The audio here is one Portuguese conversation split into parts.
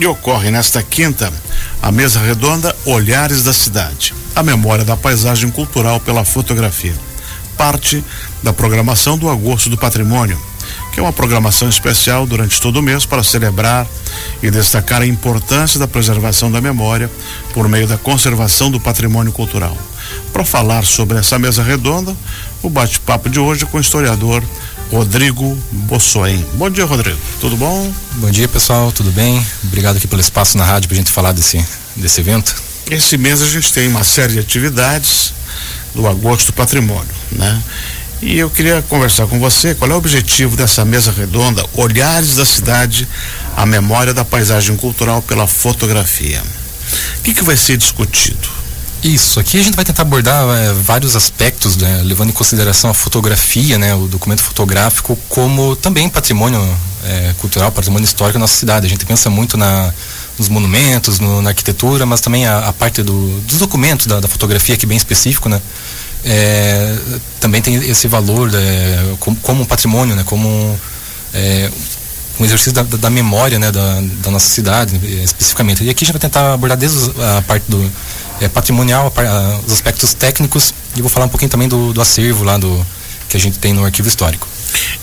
E ocorre nesta quinta a mesa redonda Olhares da Cidade, a memória da paisagem cultural pela fotografia. Parte da programação do Agosto do Patrimônio, que é uma programação especial durante todo o mês para celebrar e destacar a importância da preservação da memória por meio da conservação do patrimônio cultural. Para falar sobre essa mesa redonda, o bate-papo de hoje com o historiador Rodrigo Bossoen. Bom dia, Rodrigo. Tudo bom? Bom dia, pessoal. Tudo bem? Obrigado aqui pelo espaço na rádio para a gente falar desse, desse evento. Esse mês a gente tem uma série de atividades do Agosto do Patrimônio, né? E eu queria conversar com você qual é o objetivo dessa mesa redonda, Olhares da Cidade, a memória da paisagem cultural pela fotografia. O que, que vai ser discutido? Isso, aqui a gente vai tentar abordar é, vários aspectos, né, levando em consideração a fotografia, né, o documento fotográfico, como também patrimônio é, cultural, patrimônio histórico da nossa cidade. A gente pensa muito na, nos monumentos, no, na arquitetura, mas também a, a parte do, dos documentos da, da, fotografia, que é bem específico, né, é, também tem esse valor é, como, como, um patrimônio, né, como um exercício da, da memória né, da, da, nossa cidade, especificamente. E aqui a gente vai tentar abordar desde a parte do é, patrimonial, os aspectos técnicos e vou falar um pouquinho também do, do acervo lá do que a gente tem no arquivo histórico.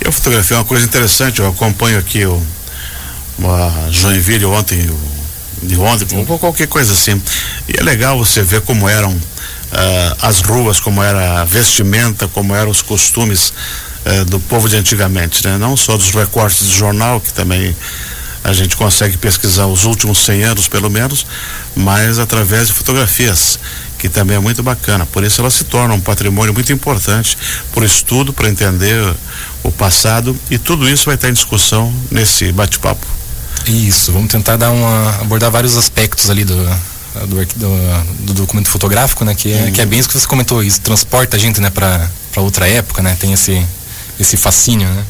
Eu fotografei uma coisa interessante, eu acompanho aqui o uma Joinville ontem, de ontem, ou qualquer coisa assim. E é legal você ver como eram uh, as ruas, como era a vestimenta, como eram os costumes uh, do povo de antigamente, né? Não só dos recortes do jornal, que também a gente consegue pesquisar os últimos 100 anos, pelo menos, mas através de fotografias, que também é muito bacana. Por isso ela se torna um patrimônio muito importante para o estudo, para entender o passado e tudo isso vai estar em discussão nesse bate-papo. Isso, vamos tentar dar uma, abordar vários aspectos ali do, do, do, do documento fotográfico, né? Que é, que é bem isso que você comentou, isso transporta a gente, né, para outra época, né? Tem esse, esse fascínio, né?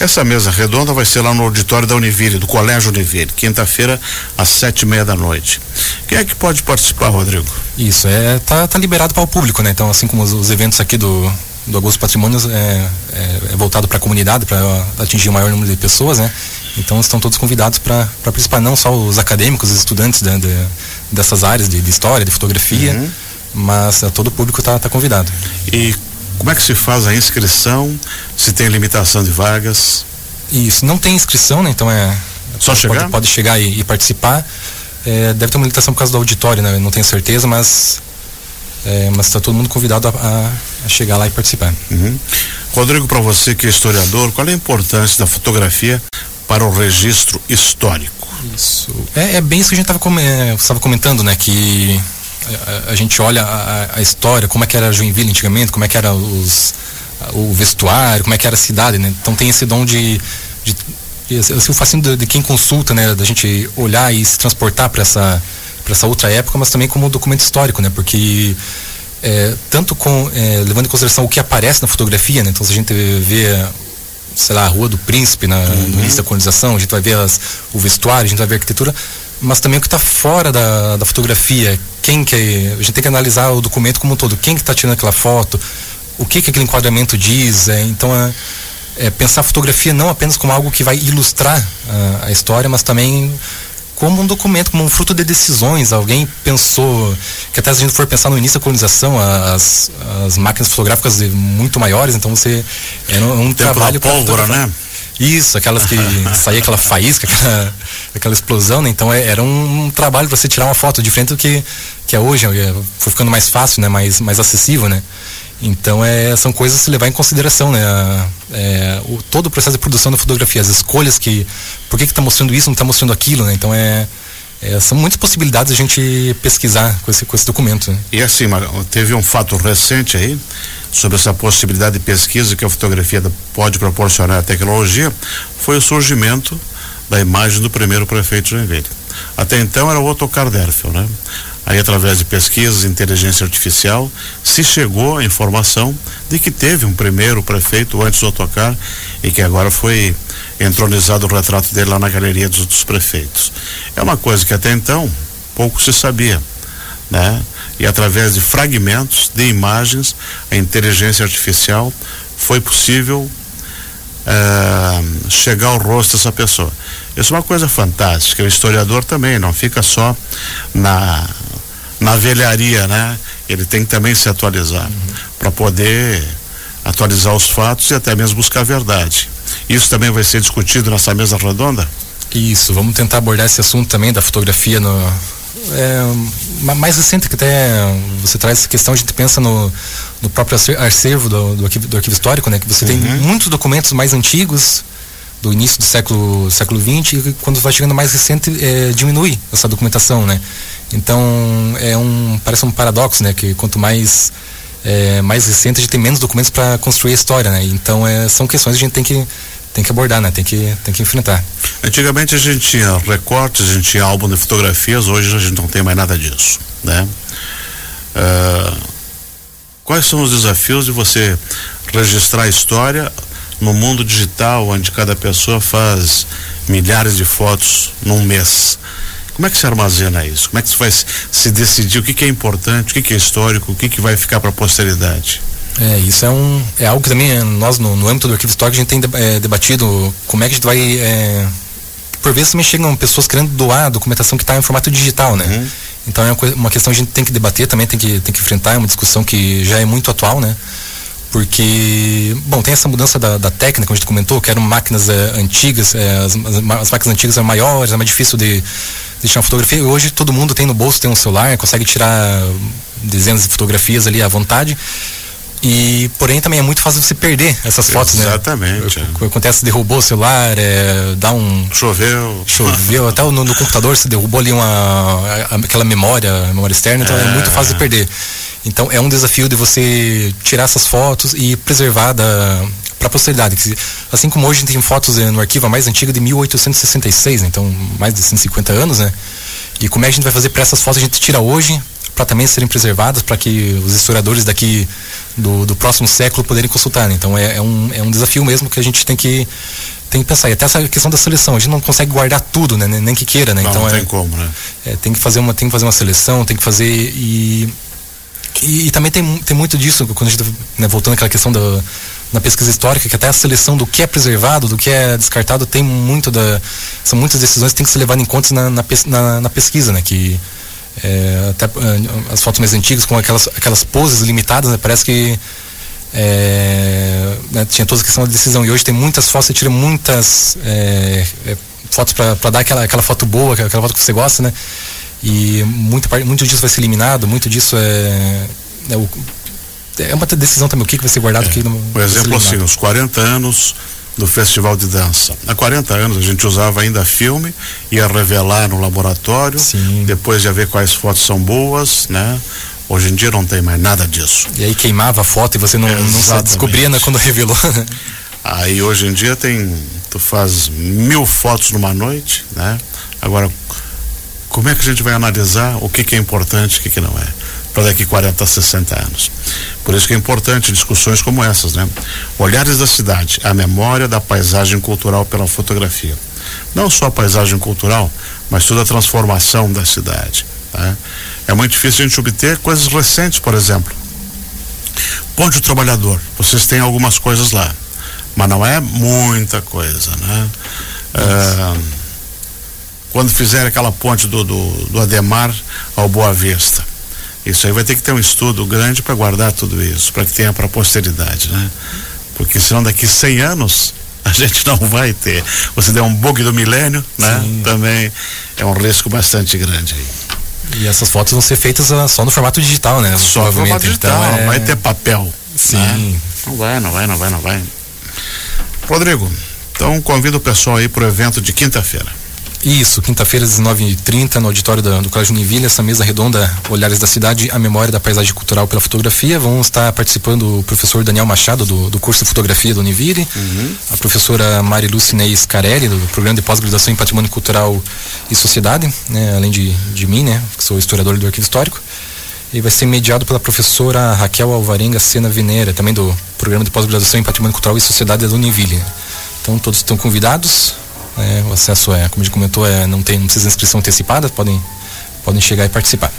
Essa mesa redonda vai ser lá no auditório da Univille, do Colégio Univille, quinta-feira, às sete e meia da noite. Quem é que pode participar, Rodrigo? Isso, é, tá, tá liberado para o público, né? Então, assim como os, os eventos aqui do, do Augusto Patrimônios é, é, é voltado para a comunidade, para atingir o maior número de pessoas, né? Então estão todos convidados para participar, não só os acadêmicos, os estudantes de, de, dessas áreas de, de, história, de fotografia, uhum. mas todo o público está tá convidado. E como é que se faz a inscrição? Se tem limitação de vagas? Isso, não tem inscrição, né? Então é. Só chegar? Pode, pode chegar e, e participar. É, deve ter uma limitação por causa do auditório, né? não tenho certeza, mas é, mas está todo mundo convidado a, a, a, chegar lá e participar. Uhum. Rodrigo, para você que é historiador, qual é a importância da fotografia para o registro histórico? Isso. É, é bem isso que a gente estava comentando, né? Que a, a gente olha a, a, história, como é que era Joinville antigamente, como é que era os, o vestuário, como é que era a cidade, né? Então tem esse dom de, de, de assim, o fascínio de, de, quem consulta, né? Da gente olhar e se transportar para essa para essa outra época, mas também como documento histórico, né? Porque é, tanto com é, levando em consideração o que aparece na fotografia, né? Então se a gente vê sei lá, a Rua do Príncipe na, uhum. no início da colonização, a gente vai ver as, o vestuário, a gente vai ver a arquitetura, mas também o que está fora da, da fotografia. Quem que é, a gente tem que analisar o documento como um todo. Quem que está tirando aquela foto? O que que aquele enquadramento diz? É, então é, é, pensar a fotografia não apenas como algo que vai ilustrar a, a história, mas também como um documento, como um fruto de decisões. Alguém pensou, que até se a gente for pensar no início da colonização, as, as máquinas fotográficas muito maiores, então você era um, um trabalho. pólvora, né? Isso, aquelas que saía aquela faísca, aquela, aquela explosão, né? Então é, era um, um trabalho para você tirar uma foto diferente do que, que é hoje, é, foi ficando mais fácil, né? Mais, mais acessível, né? Então é, são coisas a se levar em consideração, né? É, o, todo o processo de produção da fotografia, as escolhas que. Por que está mostrando isso, não está mostrando aquilo, né? Então é, é, são muitas possibilidades a gente pesquisar com esse, com esse documento. Né? E assim, teve um fato recente aí sobre essa possibilidade de pesquisa que a fotografia pode proporcionar à tecnologia, foi o surgimento da imagem do primeiro prefeito de Joinville. Até então era o Otto Karderfel, né? Aí através de pesquisas, inteligência artificial, se chegou à informação de que teve um primeiro prefeito antes do Otocar e que agora foi entronizado o retrato dele lá na galeria dos, dos prefeitos. É uma coisa que até então pouco se sabia, né? e através de fragmentos de imagens, a inteligência artificial foi possível uh, chegar ao rosto dessa pessoa. Isso é uma coisa fantástica. O historiador também não fica só na, na velharia, né? Ele tem que também se atualizar uhum. para poder atualizar os fatos e até mesmo buscar a verdade. Isso também vai ser discutido nessa mesa redonda? Isso, vamos tentar abordar esse assunto também da fotografia no, é, mais recente que até você traz essa questão, a gente pensa no, no próprio acervo do, do, arquivo, do arquivo histórico, né? Que você uhum. tem muitos documentos mais antigos do início do século século 20 e quando vai chegando mais recente é, diminui essa documentação, né? Então é um parece um paradoxo, né? Que quanto mais é, mais recente a gente tem menos documentos para construir a história, né? Então é, são questões que a gente tem que tem que abordar, né? Tem que, tem que enfrentar. Antigamente a gente tinha recortes, a gente tinha álbum de fotografias, hoje a gente não tem mais nada disso, né? Uh, quais são os desafios de você registrar a história no mundo digital, onde cada pessoa faz milhares de fotos num mês? Como é que se armazena isso? Como é que se vai se decidir o que, que é importante, o que, que é histórico, o que, que vai ficar para a posteridade? É, isso é, um, é algo que também nós, no, no âmbito do arquivo histórico, a gente tem é, debatido como é que a gente vai. É, por vezes também chegam pessoas querendo doar a documentação que está em formato digital, né? Uhum. Então é uma questão que a gente tem que debater também, tem que, tem que enfrentar, é uma discussão que já é muito atual, né? Porque, bom, tem essa mudança da, da técnica, como a gente comentou, que eram máquinas é, antigas, é, as, as, as, máquinas antigas eram maiores, é mais difícil de, de tirar fotografia. E hoje todo mundo tem no bolso, tem um celular, consegue tirar dezenas de fotografias ali à vontade. E, porém, também é muito fácil você perder essas fotos, Exatamente, né? Exatamente. É. Acontece, derrubou o celular, é, dá um. Choveu. Choveu. até no, no, computador se derrubou ali uma. aquela memória, memória externa, então é, é muito fácil de perder. Então é um desafio de você tirar essas fotos e preservar da para a posteridade. Assim como hoje a gente tem fotos no arquivo a mais antiga de 1866, né? então mais de 150 anos, né? E como é que a gente vai fazer para essas fotos a gente tira hoje para também serem preservadas para que os historiadores daqui do, do próximo século poderem consultar. Né? Então é, é, um, é um desafio mesmo que a gente tem que tem que pensar. E até essa questão da seleção, a gente não consegue guardar tudo, né? Nem que queira, né? Não, então não é, tem como, né? É, tem que fazer uma tem que fazer uma seleção, tem que fazer e e, e também tem, tem muito disso quando a gente né, voltando àquela questão da na pesquisa histórica que até a seleção do que é preservado, do que é descartado tem muito da são muitas decisões que tem que ser levadas em conta na, na, na, na pesquisa, né? Que é, até é, as fotos mais antigas com aquelas, aquelas poses limitadas, né? parece que é, né? tinha toda a questão da decisão. E hoje tem muitas fotos, você tira muitas é, é fotos para dar aquela, aquela foto boa, aquela foto que você gosta, né? E muito, muito disso vai ser eliminado, muito disso é, é, o, é uma decisão também, o que, que vai ser guardado, o que não. Por exemplo, assim, os 40 anos do Festival de Dança. Há 40 anos a gente usava ainda filme, ia revelar no laboratório, Sim. depois ia ver quais fotos são boas, né? Hoje em dia não tem mais nada disso. E aí queimava a foto e você não, não descobria né, quando revelou. Aí hoje em dia tem, tu faz mil fotos numa noite, né? Agora, como é que a gente vai analisar o que, que é importante e o que, que não é? para daqui 40, 60 anos. Por isso que é importante discussões como essas, né? Olhares da cidade, a memória da paisagem cultural pela fotografia. Não só a paisagem cultural, mas toda a transformação da cidade. Tá? É muito difícil a gente obter coisas recentes, por exemplo. Ponte do Trabalhador, vocês têm algumas coisas lá, mas não é muita coisa, né? É, quando fizer aquela ponte do, do, do Ademar ao Boa Vista, isso aí vai ter que ter um estudo grande para guardar tudo isso, para que tenha para a posteridade, né? Porque senão daqui 100 anos a gente não vai ter. Você der um bug do milênio, né? Sim. Também é um risco bastante grande aí. E essas fotos vão ser feitas uh, só no formato digital, né? Só no formato digital, então, é... não vai ter papel. Sim. Né? Não vai, não vai, não vai, não vai. Rodrigo, então convido o pessoal aí para o evento de quinta-feira. Isso, quinta-feira, às 19h30, no auditório do, do Colégio Univille, essa mesa redonda Olhares da Cidade, a memória da paisagem cultural pela fotografia. Vão estar participando o professor Daniel Machado, do, do curso de fotografia do Univille, uhum. a professora Mari Lucinei Carelli, do programa de pós-graduação em patrimônio cultural e sociedade, né, além de, de mim, né, que sou historiador do arquivo histórico. E vai ser mediado pela professora Raquel Alvarenga Sena Veneira, também do programa de pós-graduação em patrimônio cultural e sociedade da Univille. Então todos estão convidados. É, o acesso é, como a gente comentou, é, não, tem, não precisa de inscrição antecipada, podem, podem chegar e participar.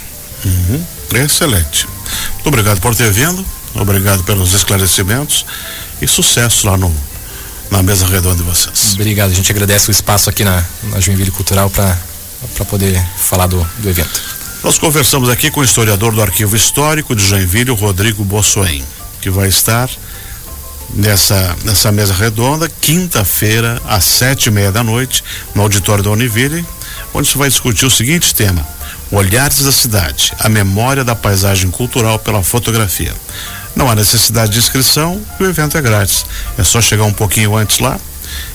Uhum. Excelente. Muito obrigado por ter vindo, obrigado pelos esclarecimentos e sucesso lá no, na mesa redonda de vocês. Obrigado, a gente agradece o espaço aqui na, na Joinville Cultural para poder falar do, do evento. Nós conversamos aqui com o historiador do Arquivo Histórico de Joinville, Rodrigo Bossoen, que vai estar nessa, nessa mesa redonda, quinta-feira, às sete e meia da noite, no auditório da Univille, onde se vai discutir o seguinte tema: Olhares da cidade, a memória da paisagem cultural pela fotografia. Não há necessidade de inscrição e o evento é grátis. É só chegar um pouquinho antes lá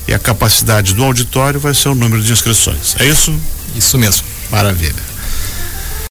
e a capacidade do auditório vai ser o número de inscrições. É isso? Isso mesmo. Maravilha.